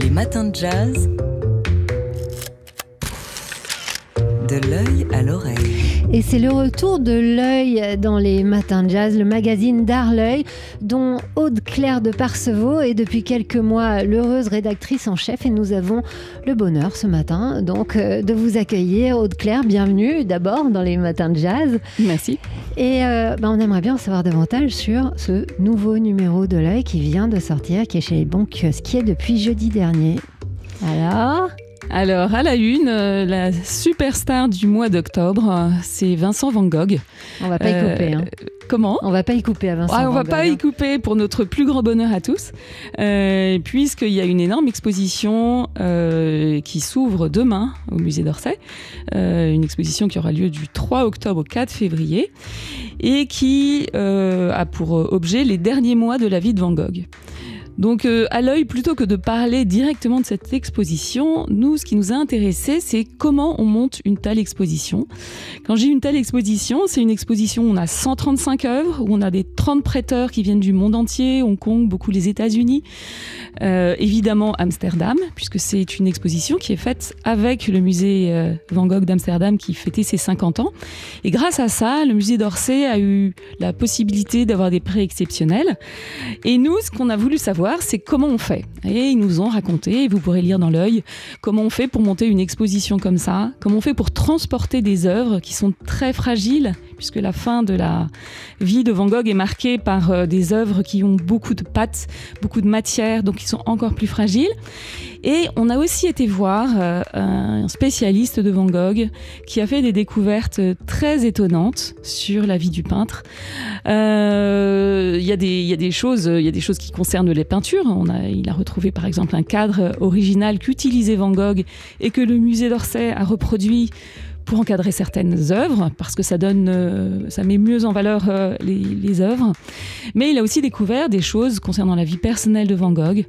Les matins de jazz. De l'œil à l'oreille. Et c'est le retour de l'œil dans les matins de jazz, le magazine d'art l'œil, dont Aude Claire de Parcevaux est depuis quelques mois l'heureuse rédactrice en chef. Et nous avons le bonheur ce matin donc euh, de vous accueillir. Aude Claire, bienvenue d'abord dans les matins de jazz. Merci. Et euh, ben, on aimerait bien en savoir davantage sur ce nouveau numéro de l'œil qui vient de sortir, qui est chez les bons kiosquiers depuis jeudi dernier. Alors? Alors, à la une, euh, la superstar du mois d'octobre, euh, c'est Vincent Van Gogh. On va pas y Euh, couper. hein. Comment On va pas y couper à Vincent. Ah, on va Van pas Gogh, y couper pour notre plus grand bonheur à tous, euh, puisqu'il y a une énorme exposition euh, qui s'ouvre demain au musée d'Orsay, euh, une exposition qui aura lieu du 3 octobre au 4 février, et qui euh, a pour objet les derniers mois de la vie de Van Gogh. Donc euh, à l'œil, plutôt que de parler directement de cette exposition, nous, ce qui nous a intéressé, c'est comment on monte une telle exposition. Quand j'ai une telle exposition, c'est une exposition où on a 135 œuvres, où on a des 30 prêteurs qui viennent du monde entier, Hong Kong, beaucoup les États-Unis, euh, évidemment Amsterdam, puisque c'est une exposition qui est faite avec le musée euh, Van Gogh d'Amsterdam qui fêtait ses 50 ans. Et grâce à ça, le musée d'Orsay a eu la possibilité d'avoir des prêts exceptionnels. Et nous, ce qu'on a voulu savoir, c'est comment on fait. Et ils nous ont raconté, et vous pourrez lire dans l'œil, comment on fait pour monter une exposition comme ça, comment on fait pour transporter des œuvres qui sont très fragiles, puisque la fin de la vie de Van Gogh est marquée par euh, des œuvres qui ont beaucoup de pattes, beaucoup de matière, donc qui sont encore plus fragiles. Et on a aussi été voir euh, un spécialiste de Van Gogh qui a fait des découvertes très étonnantes sur la vie du peintre. Euh, Il y, a des- choses, il y a des choses qui concernent les peintures. Il a retrouvé par exemple un cadre original qu'utilisait Van Gogh et que le musée d'Orsay a reproduit pour encadrer certaines œuvres, parce que ça donne, euh, ça met mieux en valeur euh, les, les œuvres. Mais il a aussi découvert des choses concernant la vie personnelle de Van Gogh,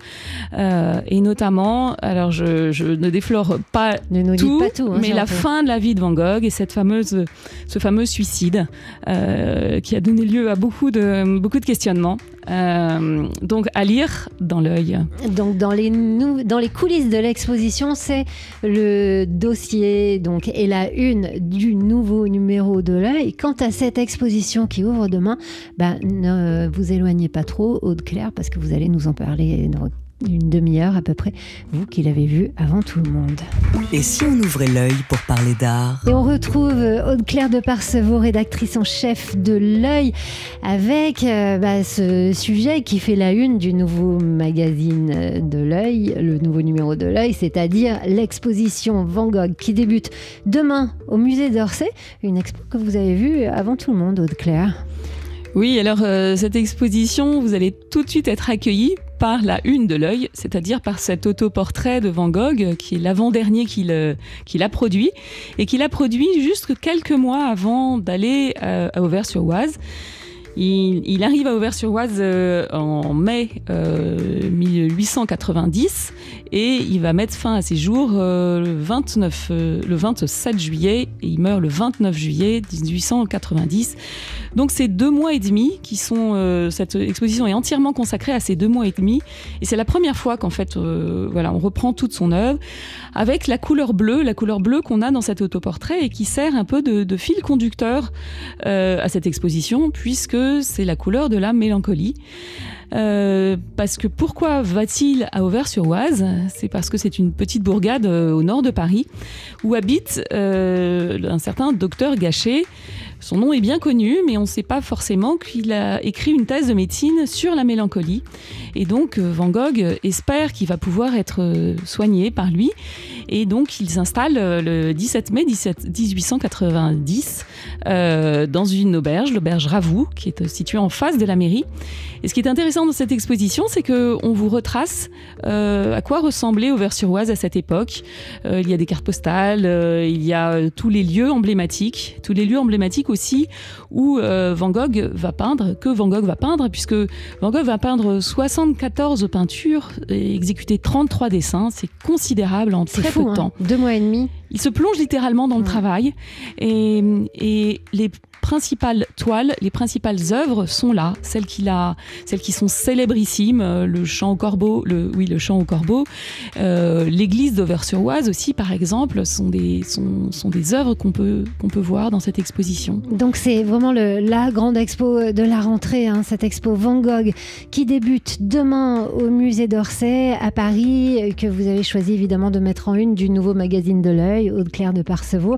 euh, et notamment, alors je, je ne déflore pas Ne nous tout, pas tout. hein, mais la fin de la vie de Van Gogh et cette fameuse, ce fameux suicide qui a donné lieu à beaucoup de, beaucoup de questionnements. Euh, donc à lire dans l'œil. Donc dans les, coulisses de l'exposition, c'est le dossier donc, et la une du nouveau numéro de l'œil. Quant à cette exposition qui ouvre demain, ben, ne vous éloignez pas trop, Aude Claire, parce que vous allez nous en parler dans une demi-heure à peu près, vous qui l'avez vu avant tout le monde. Et si on ouvrait l'œil pour parler d'art? Et on retrouve euh, Aude-Claire de Parcevaux, rédactrice en chef de L'œil, avec euh, bah, ce sujet qui fait la une du nouveau magazine euh, de L'œil, le nouveau numéro de L'œil, c'est-à-dire l'exposition Van Gogh qui débute demain au musée d'Orsay, une expo que vous avez vue avant tout le monde, Aude-Claire. Oui, alors euh, cette exposition, vous allez tout de suite être accueillis par la une de l'œil, c'est-à-dire par cet autoportrait de Van Gogh, qui est l'avant-dernier qu'il euh, a produit, et qu'il a produit juste quelques mois avant d'aller euh, à Auvers-sur-Oise. Il, arrive à Auvers-sur-Oise euh, en mai euh, 1890 et il va mettre fin à ses jours euh, le, 29, euh, le 27 juillet et il meurt le 29 juillet 1890. Donc c'est deux mois et demi qui sont euh, cette exposition est entièrement consacrée à ces deux mois et demi et c'est la première fois qu'en fait voilà on reprend toute son œuvre avec la couleur bleue, la couleur bleue qu'on a dans cet autoportrait et qui sert un peu de, fil conducteur à cette exposition puisque c'est la couleur de la mélancolie. Euh, parce que pourquoi va-t-il à Auvers-sur-Oise? C'est parce que c'est une petite bourgade euh, au nord de Paris où habite euh, un certain docteur Gachet. Son nom est bien connu, mais on ne sait pas forcément qu'il a écrit une thèse de médecine sur la mélancolie. Et donc euh, Van Gogh espère qu'il va pouvoir être euh, soigné par lui. Et donc il s'installe euh, le 17 mai 17 1890 euh, dans une auberge, l'auberge Ravoux, qui est située en face de la mairie. Et ce qui est intéressant dans cette exposition, c'est qu'on vous retrace à quoi ressemblait Auvers-sur-Oise à cette époque. Il y a des cartes postales, il y a tous les lieux emblématiques, tous les lieux emblématiques aussi où euh, Van Gogh va peindre, que Van Gogh va peindre, puisque Van Gogh va peindre 74 peintures et exécuter 33 dessins. C'est considérable en très fou, peu de hein. temps. deux mois et demi. Il se plonge littéralement dans le travail et, et les principales toiles, les principales œuvres sont là, celles qu'il a, celles qui sont célébrissimes, euh, le chant au corbeau, le, oui, le chant au corbeau, euh, l'église d'Auvers-sur-Oise aussi, par exemple, sont des, sont, sont des œuvres qu'on peut, qu'on peut voir dans cette exposition. Donc c'est vraiment le, la grande expo de la rentrée, hein, cette expo Van Gogh qui débute demain au musée d'Orsay à Paris, que vous avez choisi évidemment de mettre en une du nouveau magazine de l'œil, Aude-Claire de Parcevaux.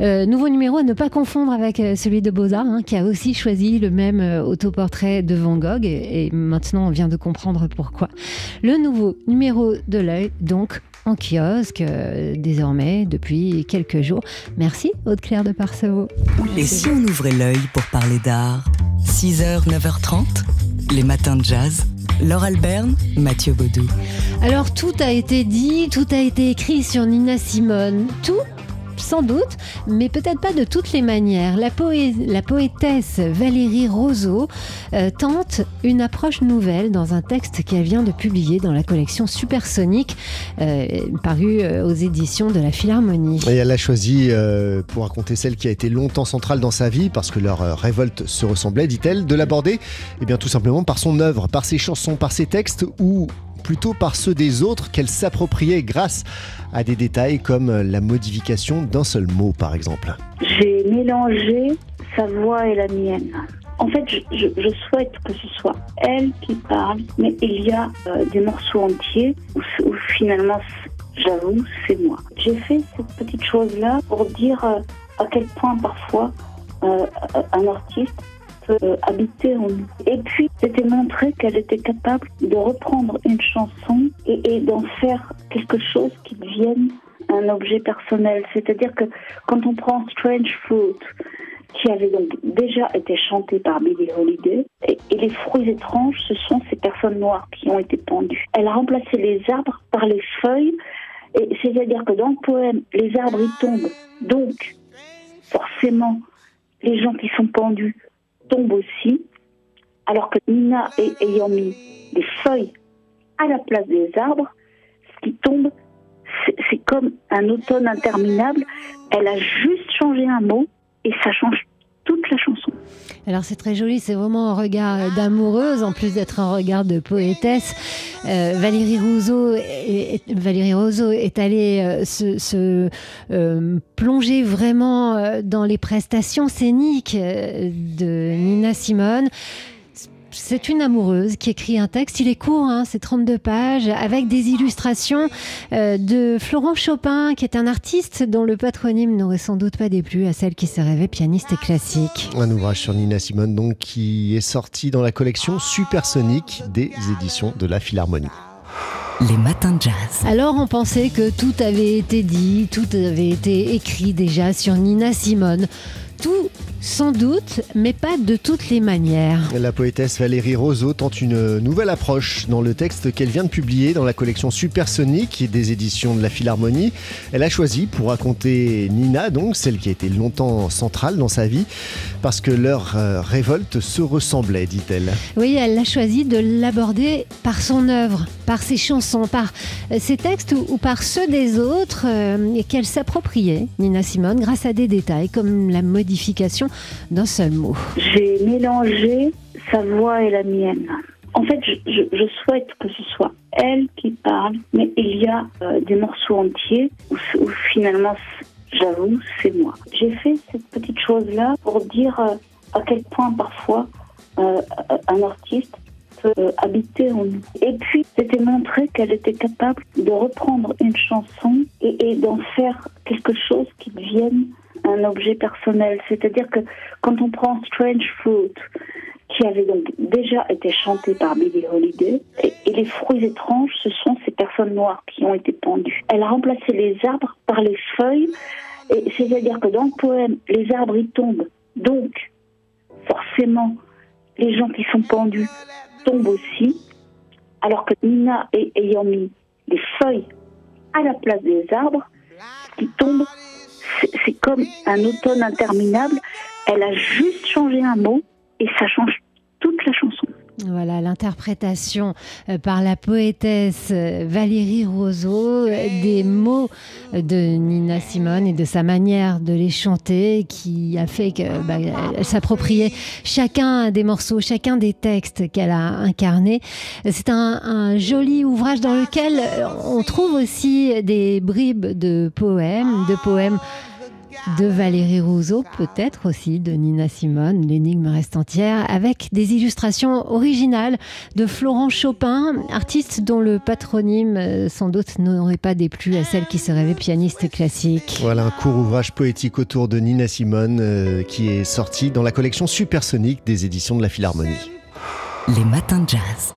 Euh, nouveau numéro à ne pas confondre avec celui de Beaux-Arts, hein, qui a aussi choisi le même euh, autoportrait de Van Gogh, et, maintenant on vient de comprendre pourquoi. Le nouveau numéro de l'œil, donc en kiosque, euh, désormais, depuis quelques jours. Merci, Aude-Claire de Parcevaux. Et si on ouvrait l'œil pour parler d'art? 6h, 9h30, les matins de jazz. Laure Alberne, Mathieu Baudou. Alors tout a été dit, tout a été écrit sur Nina Simone. Tout sans doute, mais peut-être pas de toutes les manières. La, poétesse Valérie Roseau euh, tente une approche nouvelle dans un texte qu'elle vient de publier dans la collection Supersonique, euh, parue euh, aux éditions de la Philharmonie. Et elle a choisi pour raconter celle qui a été longtemps centrale dans sa vie, parce que leur révolte se ressemblait, dit-elle, de l'aborder eh bien, tout simplement par son œuvre, par ses chansons, par ses textes, ou plutôt par ceux des autres qu'elle s'appropriait grâce à des détails comme la modification d'un seul mot par exemple. J'ai mélangé sa voix et la mienne. En fait, je, souhaite que ce soit elle qui parle, mais il y a euh, des morceaux entiers où, finalement, j'avoue, c'est moi. J'ai fait cette petite chose-là pour dire euh, à quel point parfois euh, un artiste euh, habiter en nous. Et puis, c'était montré qu'elle était capable de reprendre une chanson et, d'en faire quelque chose qui devienne un objet personnel. C'est-à-dire que quand on prend Strange Fruit, qui avait donc déjà été chanté par Billie Holiday, et, les fruits étranges, ce sont ces personnes noires qui ont été pendues. Elle a remplacé les arbres par les feuilles, et c'est-à-dire que dans le poème, les arbres y tombent. Donc, forcément, les gens qui sont pendus tombe aussi, alors que Nina ayant mis des feuilles à la place des arbres, ce qui tombe, c'est comme un automne interminable. Elle a juste changé un mot et ça change toute la chanson. Alors c'est très joli, c'est vraiment un regard d'amoureuse en plus d'être un regard de poétesse. Euh, Valérie Rousseau, est, allée euh, se, euh, plonger vraiment dans les prestations scéniques de Nina Simone c'est une amoureuse qui écrit un texte. Il est court, hein, c'est 32 pages, avec des illustrations euh, de Florent Chopin, qui est un artiste dont le patronyme n'aurait sans doute pas déplu à celle qui se rêvait pianiste et classique. Un ouvrage sur Nina Simone, donc, qui est sorti dans la collection Supersonique des éditions de la Philharmonie. Les matins de jazz. Alors on pensait que tout avait été dit, tout avait été écrit déjà sur Nina Simone. Tout sans doute, mais pas de toutes les manières. La poétesse Valérie Roseau tente une nouvelle approche dans le texte qu'elle vient de publier dans la collection Supersonique des éditions de la Philharmonie. Elle a choisi pour raconter Nina, donc celle qui a été longtemps centrale dans sa vie, parce que leur euh, révolte se ressemblait, dit-elle. Oui, elle a choisi de l'aborder par son œuvre, par ses chansons, par euh, ses textes ou, par ceux des autres euh, qu'elle s'appropriait, Nina Simone, grâce à des détails comme la d'un seul mot. J'ai mélangé sa voix et la mienne. En fait, je, souhaite que ce soit elle qui parle, mais il y a euh, des morceaux entiers où, finalement, j'avoue, c'est moi. J'ai fait cette petite chose-là pour dire euh, à quel point parfois euh, un artiste peut habiter en nous. Et puis, c'était montré qu'elle était capable de reprendre une chanson et d'en faire quelque chose qui devienne un objet personnel. C'est-à-dire que quand on prend Strange Fruit, qui avait donc déjà été chanté par Billie Holiday, et, les fruits étranges, ce sont ces personnes noires qui ont été pendues. Elle a remplacé les arbres par les feuilles, et c'est-à-dire que dans le poème, les arbres y tombent. Donc, forcément, les gens qui sont pendus tombent aussi, alors que Nina ayant mis des feuilles à la place des arbres, qui tombent c'est comme un automne interminable. Elle a juste changé un mot et ça change toute la chanson. Voilà l'interprétation euh, par la poétesse euh, Valérie Roseau euh, des mots de Nina Simone et de sa manière de les chanter qui a fait que bah, s'appropriait chacun des morceaux, chacun des textes qu'elle a incarnés. C'est un joli ouvrage dans lequel on trouve aussi des bribes de poèmes, de poèmes de Valérie Rousseau, peut-être aussi de Nina Simone, l'énigme reste entière, avec des illustrations originales de Florent Chopin, artiste dont le patronyme euh, sans doute n'aurait pas déplu à celle qui se rêvait pianiste classique. Voilà un court ouvrage poétique autour de Nina Simone euh, qui est sorti dans la collection Supersonique des éditions de la Philharmonie. Les matins de jazz.